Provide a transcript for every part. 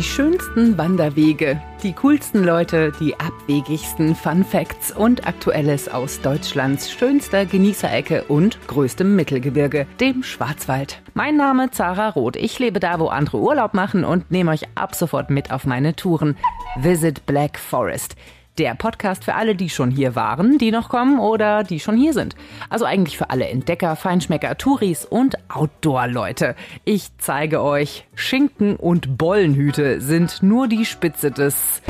Die schönsten Wanderwege, die coolsten Leute, die abwegigsten Fun Facts und Aktuelles aus Deutschlands schönster Genießerecke und größtem Mittelgebirge, dem Schwarzwald. Mein Name Zara Roth. Ich lebe da, wo andere Urlaub machen und nehme euch ab sofort mit auf meine Touren. Visit Black Forest. Der Podcast für alle, die schon hier waren, die noch kommen oder die schon hier sind. Also eigentlich für alle Entdecker, Feinschmecker, Touris und Outdoor-Leute. Ich zeige euch, Schinken und Bollenhüte sind nur die Spitze des...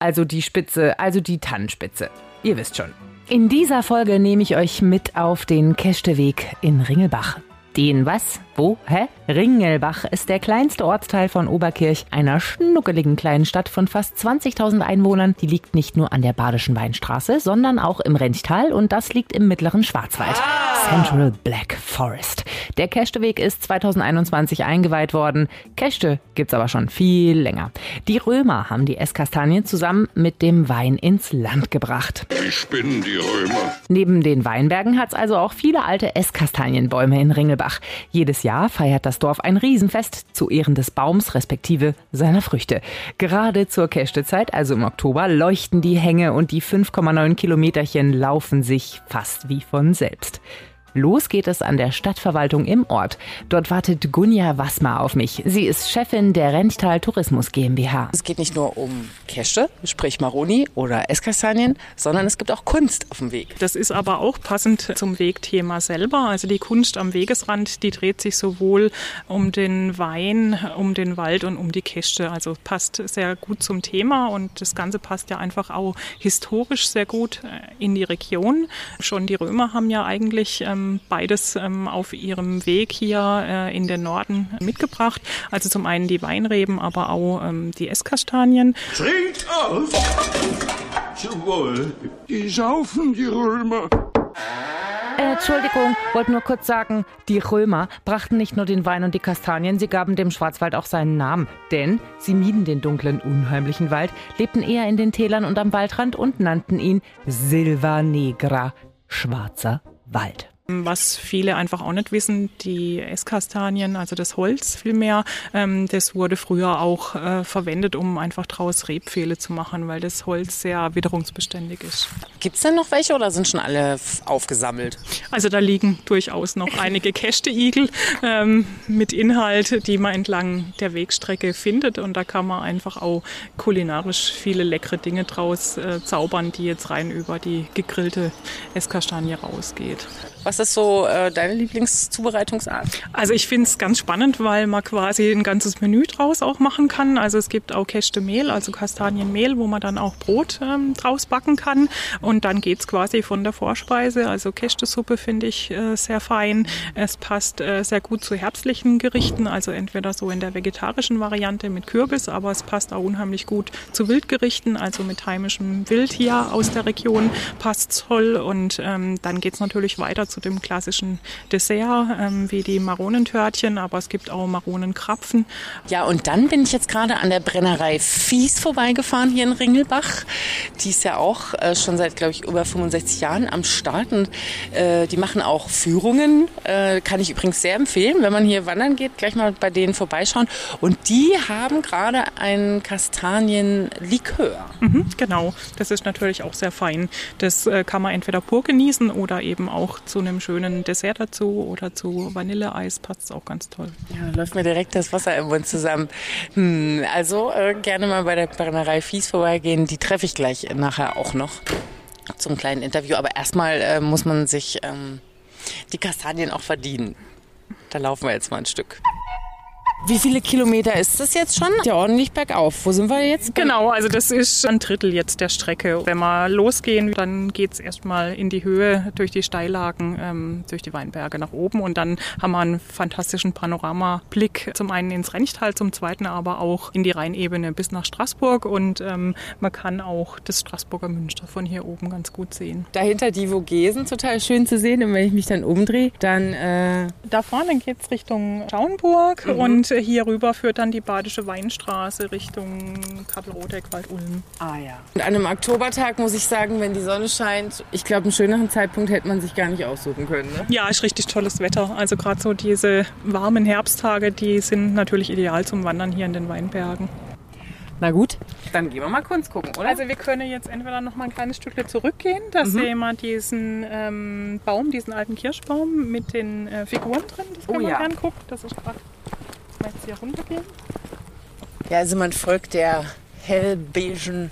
Also die Spitze, also die Tannenspitze. Ihr wisst schon. In dieser Folge nehme ich euch mit auf den Keschteweg in Ringelbach. Den was? Wo? Hä? Ringelbach ist der kleinste Ortsteil von Oberkirch, einer schnuckeligen kleinen Stadt von fast 20.000 Einwohnern. Die liegt nicht nur an der Badischen Weinstraße, sondern auch im Renchtal und das liegt im mittleren Schwarzwald. Ah. Central Black Forest. Der Kechteweg ist 2021 eingeweiht worden. Kechte gibt's aber schon viel länger. Die Römer haben die Esskastanien zusammen mit dem Wein ins Land gebracht. Ich bin die Römer. Neben den Weinbergen hat's also auch viele alte Esskastanienbäume in Ringelbach. Jedes Jahr feiert das Dorf ein Riesenfest zu Ehren des Baums respektive seiner Früchte. Gerade zur Kästezeit, also im Oktober, leuchten die Hänge und die 5,9 Kilometerchen laufen sich fast wie von selbst. Los geht es an der Stadtverwaltung im Ort. Dort wartet Gunja Wassmer auf mich. Sie ist Chefin der Renchtal Tourismus GmbH. Es geht nicht nur um Käsche, sprich Maroni oder Esskastanien, sondern es gibt auch Kunst auf dem Weg. Das ist aber auch passend zum Wegthema selber. Also die Kunst am Wegesrand, die dreht sich sowohl um den Wein, um den Wald und um die Käsche. Also passt sehr gut zum Thema und das Ganze passt ja einfach auch historisch sehr gut äh, in die Region. Schon die Römer haben ja eigentlich ähm, ähm, beides ähm, auf ihrem Weg hier äh, in den Norden mitgebracht. Also zum einen die Weinreben, aber auch ähm, die Esskastanien. Trinkt auf! Wohl. Die saufen, die Römer. Äh, Entschuldigung, wollte nur kurz sagen, die Römer brachten nicht nur den Wein und die Kastanien, sie gaben dem Schwarzwald auch seinen Namen. Denn sie mieden den dunklen, unheimlichen Wald, lebten eher in den Tälern und am Waldrand und nannten ihn Silva Negra, schwarzer Wald. Was viele einfach auch nicht wissen, die Esskastanien, also das Holz vielmehr, ähm, das wurde früher auch äh, verwendet, um einfach daraus Rebpfähle zu machen, weil das Holz sehr witterungsbeständig ist. Gibt es denn noch welche oder sind schon alle aufgesammelt? Also da liegen durchaus noch einige Kästeigel ähm, mit Inhalt, die man entlang der Wegstrecke findet und da kann man einfach auch kulinarisch viele leckere Dinge draus äh, zaubern, die jetzt rein über die gegrillte Esskastanie rausgeht. Was ist so äh, deine Lieblingszubereitungsart? Also ich finde es ganz spannend, weil man quasi ein ganzes Menü draus auch machen kann. Also es gibt auch Käste Mehl, also Kastanienmehl, wo man dann auch Brot ähm, draus backen kann. Und dann geht es quasi von der Vorspeise. Also Kästesuppe finde ich äh, sehr fein. Es passt äh, sehr gut zu herbstlichen Gerichten, also entweder so in der vegetarischen Variante mit Kürbis, aber es passt auch unheimlich gut zu Wildgerichten, also mit heimischem Wild hier aus der Region passt toll. Und ähm, dann geht es natürlich weiter zu dem klassischen Dessert, ähm, wie die Maronentörtchen, aber es gibt auch Maronenkrapfen. Ja, und dann bin ich jetzt gerade an der Brennerei Fies vorbeigefahren hier in Ringelbach. Die ist ja auch äh, schon seit, glaube ich, über 65 Jahren am Start und äh, die machen auch Führungen. Äh, kann ich übrigens sehr empfehlen, wenn man hier wandern geht, gleich mal bei denen vorbeischauen. Und die haben gerade ein Kastanienlikör. Mhm, genau, das ist natürlich auch sehr fein. Das äh, kann man entweder pur genießen oder eben auch zu einem schönen Dessert dazu oder zu Vanilleeis passt es auch ganz toll. Ja, läuft mir direkt das Wasser im Mund zusammen. Hm, also äh, gerne mal bei der Brennerei Fies vorbeigehen. Die treffe ich gleich nachher auch noch zum kleinen Interview. Aber erstmal äh, muss man sich ähm, die Kastanien auch verdienen. Da laufen wir jetzt mal ein Stück. Wie viele Kilometer ist das jetzt schon? Ja, ordentlich bergauf. Wo sind wir jetzt? Genau, also das ist ein Drittel jetzt der Strecke. Wenn wir losgehen, dann geht es erstmal in die Höhe durch die Steillagen, ähm, durch die Weinberge nach oben und dann haben wir einen fantastischen Panoramablick. Zum einen ins Renchtal, zum zweiten aber auch in die Rheinebene bis nach Straßburg und ähm, man kann auch das Straßburger Münster von hier oben ganz gut sehen. Dahinter die Vogesen, total schön zu sehen und wenn ich mich dann umdrehe, dann... Äh da vorne geht es Richtung Schauenburg mhm. und hier rüber führt dann die Badische Weinstraße Richtung Kappelrodeck, Wald-Ulm. Ah ja. Und an einem Oktobertag muss ich sagen, wenn die Sonne scheint, ich glaube, einen schöneren Zeitpunkt hätte man sich gar nicht aussuchen können. Ne? Ja, ist richtig tolles Wetter. Also gerade so diese warmen Herbsttage, die sind natürlich ideal zum Wandern hier in den Weinbergen. Na gut, dann gehen wir mal Kunst gucken, oder? Also wir können jetzt entweder noch mal ein kleines Stückchen zurückgehen. Da sehen wir diesen ähm, Baum, diesen alten Kirschbaum mit den äh, Figuren drin. Das können Oh wir ja. gerne gucken. Das ist gerade, wir jetzt hier runtergehen. Ja, also man folgt der hellbeigen,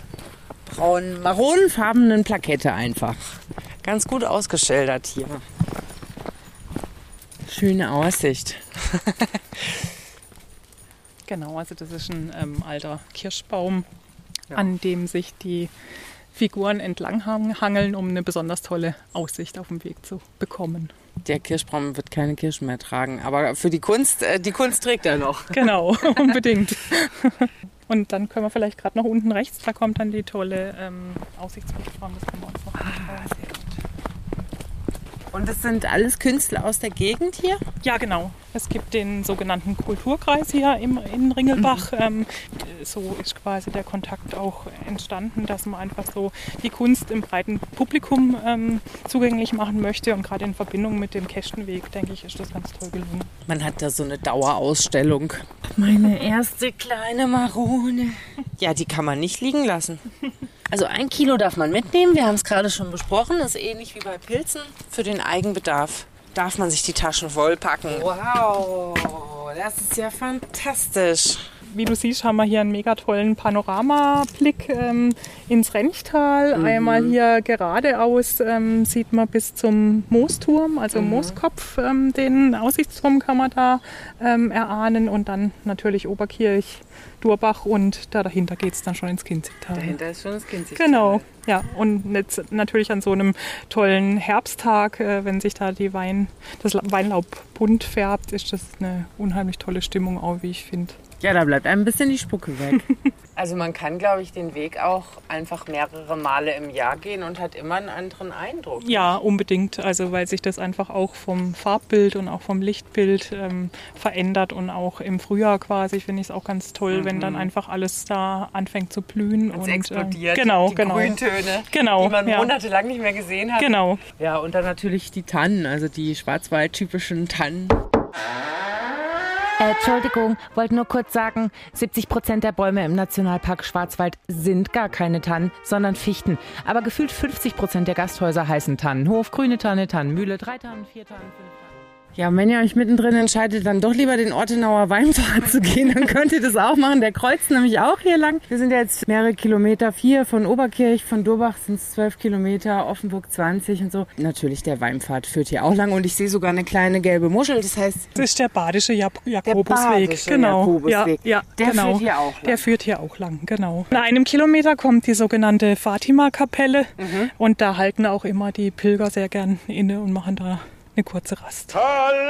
braunen, maronenfarbenen Plakette einfach. Ganz gut ausgeschildert hier. Schöne Aussicht. Genau, also das ist ein ähm, alter Kirschbaum, an dem sich die Figuren entlang hang- hangeln, um eine besonders tolle Aussicht auf dem Weg zu bekommen. Der Kirschbaum wird keine Kirschen mehr tragen, aber für die Kunst, äh, die Kunst trägt er noch. Genau, unbedingt. Und dann können wir vielleicht gerade noch unten rechts, da kommt dann die tolle ähm, Aussichtsplattform. Das können wir uns noch anschauen. Und das sind alles Künstler aus der Gegend hier? Ja, genau. Es gibt den sogenannten Kulturkreis hier im, in Ringelbach. Ähm, so ist quasi der Kontakt auch entstanden, dass man einfach so die Kunst im breiten Publikum ähm, zugänglich machen möchte. Und gerade in Verbindung mit dem Kästenweg, denke ich, ist das ganz toll gelungen. Man hat da so eine Dauerausstellung. Meine erste kleine Marone. Ja, die kann man nicht liegen lassen. Also ein Kilo darf man mitnehmen. Wir haben es gerade schon besprochen. Das ist ähnlich wie bei Pilzen. Für den Eigenbedarf darf man sich die Taschen vollpacken. Wow, das ist ja fantastisch. Wie du siehst, haben wir hier einen mega tollen Panoramablick ähm, ins Renchtal. Einmal hier geradeaus ähm, sieht man bis zum Moosturm, also Mooskopf. Ähm, den Aussichtsturm kann man da ähm, erahnen. Und dann natürlich Oberkirch, Durbach und da dahinter geht es dann schon ins Kinzigtal. Dahinter ist schon das Kind. Genau, ja. Und jetzt natürlich an so einem tollen Herbsttag, äh, wenn sich da die Wein, das La- Weinlaub bunt färbt, ist das eine unheimlich tolle Stimmung auch, wie ich finde. Ja, da bleibt ein bisschen die Spucke weg. Also man kann, glaube ich, den Weg auch einfach mehrere Male im Jahr gehen und hat immer einen anderen Eindruck. Ja, unbedingt. Also weil sich das einfach auch vom Farbbild und auch vom Lichtbild ähm, verändert und auch im Frühjahr quasi finde ich es auch ganz toll, wenn dann einfach alles da anfängt zu blühen und Es explodiert. Ähm, genau, die genau. Grüntöne, Genau, die man ja. monatelang nicht mehr gesehen hat. Genau. Ja, und dann natürlich die Tannen, also die Schwarzwald-typischen Tannen. Äh, Entschuldigung, wollte nur kurz sagen, 70 Prozent der Bäume im Nationalpark Schwarzwald sind gar keine Tannen, sondern Fichten. Aber gefühlt 50 Prozent der Gasthäuser heißen Tannenhof, grüne Tanne, Tannenmühle, drei Tannen, vier Tannen, fünf Tannen. Ja, und wenn ihr euch mittendrin entscheidet, dann doch lieber den Ortenauer Weinpfad zu gehen, dann könnt ihr das auch machen. Der kreuzt nämlich auch hier lang. Wir sind jetzt mehrere Kilometer, vier von Oberkirch, von Durbach sind es zwölf Kilometer, Offenburg 20 und so. Natürlich, der Weinpfad führt hier auch lang und ich sehe sogar eine kleine gelbe Muschel. Das heißt, Das ist der badische Jak Jakobusweg. badische genau. Jakobusweg. Ja, ja, Der genau. führt hier auch lang. Der führt hier auch lang, genau. In einem Kilometer kommt die sogenannte Fatima-Kapelle Mhm. und da halten auch immer die Pilger sehr gern inne und machen da eine kurze Rast. Halleluja!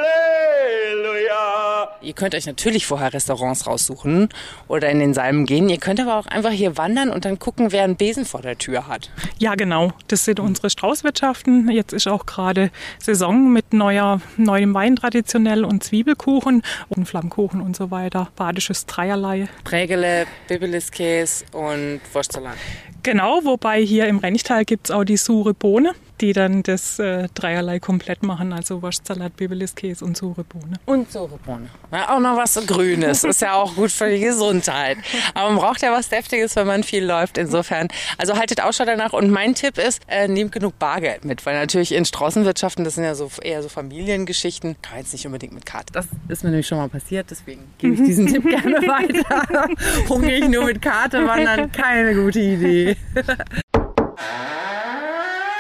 Ihr könnt euch natürlich vorher Restaurants raussuchen oder in den Salmen gehen. Ihr könnt aber auch einfach hier wandern und dann gucken, wer einen Besen vor der Tür hat. Ja, genau. Das sind unsere Straußwirtschaften. Jetzt ist auch gerade Saison mit neuer, neuem Wein traditionell und Zwiebelkuchen und Flammkuchen und so weiter. Badisches Dreierlei. Prägele, Bibeliskäse und Wurstsalat. Genau, wobei hier im Renchtal gibt's auch die sure Bohne, die dann das äh, Dreierlei komplett machen. Also Wurstsalat, Bibeliskäse und sure Bohne. Und Sorebrone. Ja, auch noch was Grünes. Ist ja auch gut für die Gesundheit. Aber man braucht ja was Deftiges, wenn man viel läuft. Insofern, also haltet Ausschau danach. Und mein Tipp ist, äh, nehmt genug Bargeld mit. Weil natürlich in Straußenwirtschaften, das sind ja so eher so Familiengeschichten, kann jetzt nicht unbedingt mit Karte. Das ist mir nämlich schon mal passiert. Deswegen gebe ich diesen Tipp gerne weiter. Ich nur mit Karte wandern, keine gute Idee.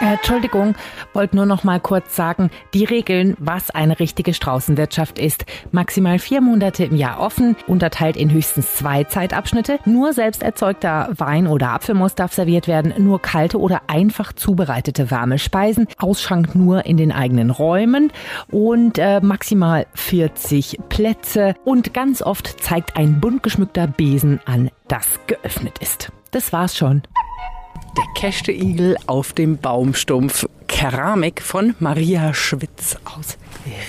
Äh, Entschuldigung, wollte nur noch mal kurz sagen, die Regeln, was eine richtige Straußenwirtschaft ist. Maximal vier Monate im Jahr offen, unterteilt in höchstens zwei Zeitabschnitte. Nur selbst erzeugter Wein oder Apfelmus darf serviert werden, nur kalte oder einfach zubereitete warme Speisen, Ausschank nur in den eigenen Räumen und äh, maximal 40 Plätze. Und ganz oft zeigt ein bunt geschmückter Besen an, das geöffnet ist. Das war's schon. Der Kästeigel auf dem Baumstumpf. Keramik von Maria Schwitz aus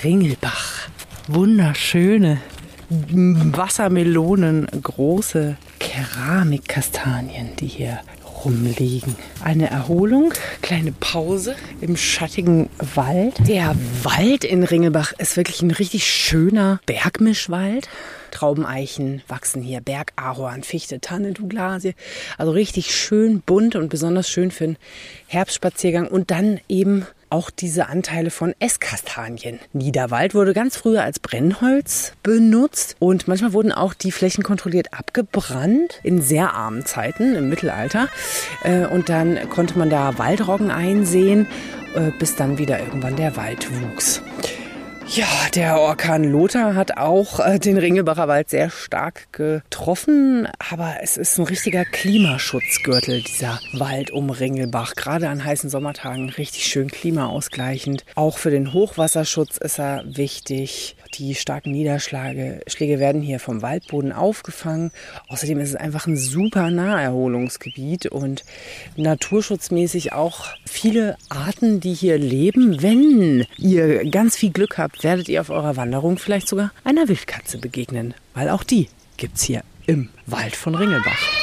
Ringelbach. Wunderschöne Wassermelonen, große Keramikkastanien, die hier rumliegen. Eine Erholung, kleine Pause im schattigen Wald. Der Wald in Ringelbach ist wirklich ein richtig schöner Bergmischwald. Traubeneichen wachsen hier, Bergahorn, Fichte, Tanne, Douglasie. Also richtig schön bunt und besonders schön für einen Herbstspaziergang. Und dann eben auch diese Anteile von Esskastanien. Niederwald wurde ganz früher als Brennholz benutzt und manchmal wurden auch die Flächen kontrolliert abgebrannt in sehr armen Zeiten im Mittelalter. Äh, und dann konnte man da Waldroggen einsehen, äh, bis dann wieder irgendwann der Wald wuchs. Ja, der Orkan Lothar hat auch äh, den Ringelbacher Wald sehr stark getroffen, aber es ist ein richtiger Klimaschutzgürtel, dieser Wald um Ringelbach. Gerade an heißen Sommertagen richtig schön klimaausgleichend. Auch für den Hochwasserschutz ist er wichtig. Die starken Niederschläge Schläge werden hier vom Waldboden aufgefangen. Außerdem ist es einfach ein super Naherholungsgebiet und naturschutzmäßig auch viele Arten, die hier leben. Wenn ihr ganz viel Glück habt, werdet ihr auf eurer Wanderung vielleicht sogar einer Wildkatze begegnen, weil auch die gibt's hier im Wald von Ringelbach.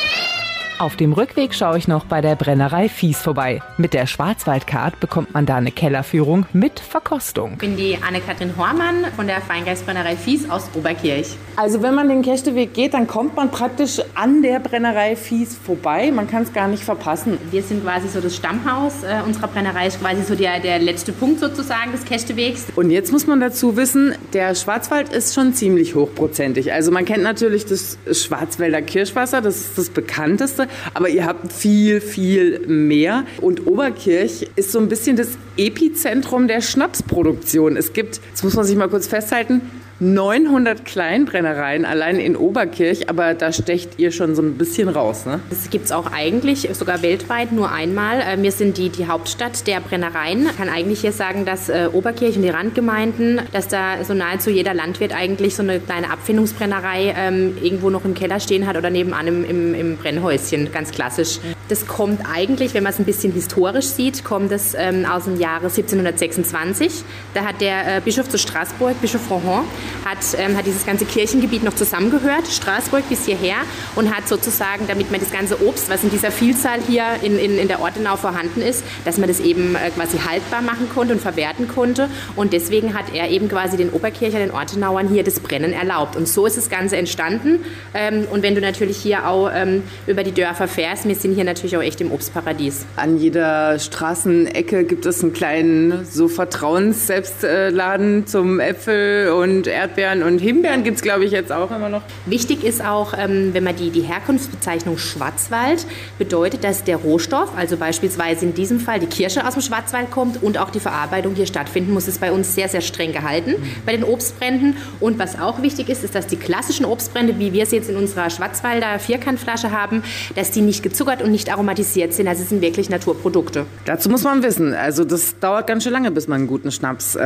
Auf dem Rückweg schaue ich noch bei der Brennerei Fies vorbei. Mit der Schwarzwaldcard bekommt man da eine Kellerführung mit Verkostung. Ich bin die Anne-Kathrin Hormann von der Feingeistbrennerei Fies aus Oberkirch. Also wenn man den Kästeweg geht, dann kommt man praktisch an der Brennerei Fies vorbei. Man kann es gar nicht verpassen. Wir sind quasi so das Stammhaus äh, unserer Brennerei, ist quasi so der, der letzte Punkt sozusagen des Kästewegs. Und jetzt muss man dazu wissen, der Schwarzwald ist schon ziemlich hochprozentig. Also man kennt natürlich das Schwarzwälder Kirschwasser, das ist das bekannteste, aber ihr habt viel, viel mehr. Und Oberkirch ist so ein bisschen das Epizentrum der Schnapsproduktion. Es gibt, das muss man sich mal kurz festhalten, 900 Kleinbrennereien allein in Oberkirch, aber da stecht ihr schon so ein bisschen raus, ne? Das gibt es auch eigentlich sogar weltweit nur einmal. Äh, wir sind die, die Hauptstadt der Brennereien. Ich kann eigentlich hier sagen, dass äh, Oberkirch und die Randgemeinden, dass da so nahezu jeder Landwirt eigentlich so eine kleine Abfindungsbrennerei ähm, irgendwo noch im Keller stehen hat oder nebenan im, im, im Brennhäuschen, ganz klassisch. Das kommt eigentlich, wenn man es ein bisschen historisch sieht, kommt es ähm, aus dem Jahre 1726. Da hat der äh, Bischof zu Straßburg, Bischof Rohan, hat, ähm, hat dieses ganze Kirchengebiet noch zusammengehört, Straßburg bis hierher, und hat sozusagen, damit man das ganze Obst, was in dieser Vielzahl hier in, in, in der Ortenau vorhanden ist, dass man das eben äh, quasi haltbar machen konnte und verwerten konnte. Und deswegen hat er eben quasi den Oberkircher, den Ortenauern hier das Brennen erlaubt. Und so ist das Ganze entstanden. Ähm, und wenn du natürlich hier auch ähm, über die Dörfer fährst, wir sind hier natürlich auch echt im Obstparadies. An jeder Straßenecke gibt es einen kleinen so Vertrauens-Selbstladen zum Äpfel und Erdbeeren und Himbeeren gibt es, glaube ich, jetzt auch immer noch. Wichtig ist auch, ähm, wenn man die, die Herkunftsbezeichnung Schwarzwald bedeutet, dass der Rohstoff, also beispielsweise in diesem Fall die Kirsche aus dem Schwarzwald kommt und auch die Verarbeitung hier stattfinden muss, ist bei uns sehr, sehr streng gehalten bei den Obstbränden. Und was auch wichtig ist, ist, dass die klassischen Obstbrände, wie wir es jetzt in unserer Schwarzwalder Vierkantflasche haben, dass die nicht gezuckert und nicht aromatisiert sind. Also es sind wirklich Naturprodukte. Dazu muss man wissen, also das dauert ganz schön lange, bis man einen guten Schnaps äh,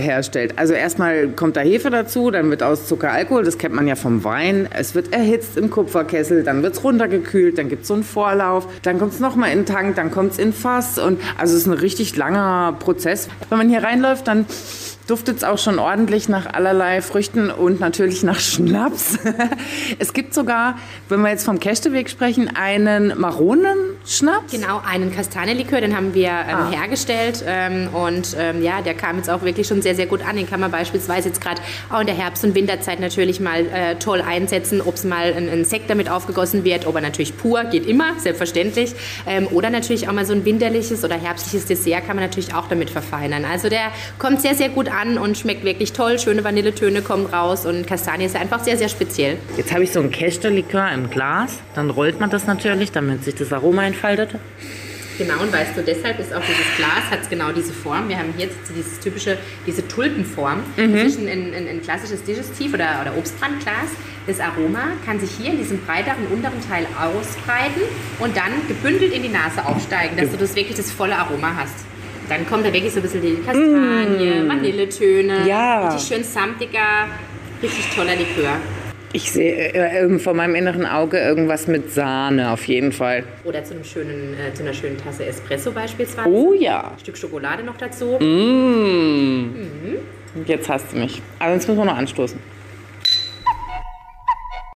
herstellt. Also erstmal kommt da Hefe dazu, dann wird aus Zucker Alkohol, das kennt man ja vom Wein. Es wird erhitzt im Kupferkessel, dann wird es runtergekühlt, dann gibt es so einen Vorlauf, dann kommt es nochmal in den Tank, dann kommt es in Fass. Und also es ist ein richtig langer Prozess. Wenn man hier reinläuft, dann duftet es auch schon ordentlich nach allerlei Früchten und natürlich nach Schnaps. es gibt sogar, wenn wir jetzt vom Kästeweg sprechen, einen Maronenschnaps. Genau, einen Kastanienlikör, den haben wir ähm, ah. hergestellt ähm, und ähm, ja, der kam jetzt auch wirklich schon sehr, sehr gut an. Den kann man beispielsweise jetzt gerade auch in der Herbst- und Winterzeit natürlich mal äh, toll einsetzen, ob es mal ein, ein, Sekt damit aufgegossen wird, ob er natürlich pur, geht immer, selbstverständlich. Ähm, oder natürlich auch mal so ein winterliches oder herbstliches Dessert kann man natürlich auch damit verfeinern. Also der kommt sehr, sehr gut an und schmeckt wirklich toll. Schöne Vanilletöne kommen raus und Kastanie ist einfach sehr, sehr speziell. Jetzt habe ich so ein Kästelikör im Glas. Dann rollt man das natürlich, damit sich das Aroma entfaltet. Genau, und weißt du, deshalb ist auch dieses Glas, hat genau diese Form. Wir haben hier jetzt dieses typische, diese Tulpenform. Mhm. Das ist ein, ein, ein klassisches Digestiv- oder, oder Obstbrandglas. Das Aroma kann sich hier in diesem breiteren unteren Teil ausbreiten und dann gebündelt in die Nase aufsteigen, dass du das wirklich das volle Aroma hast. Dann kommt da wirklich so ein bisschen die Kastanie, mm. Vanilletöne, ja. richtig schön samtiger, richtig toller Likör. Ich sehe äh, vor meinem inneren Auge irgendwas mit Sahne auf jeden Fall. Oder zu, einem schönen, äh, zu einer schönen Tasse Espresso beispielsweise. Oh ja. Ein Stück Schokolade noch dazu. Mm. Mhm. Jetzt hast du mich. Aber sonst müssen wir noch anstoßen.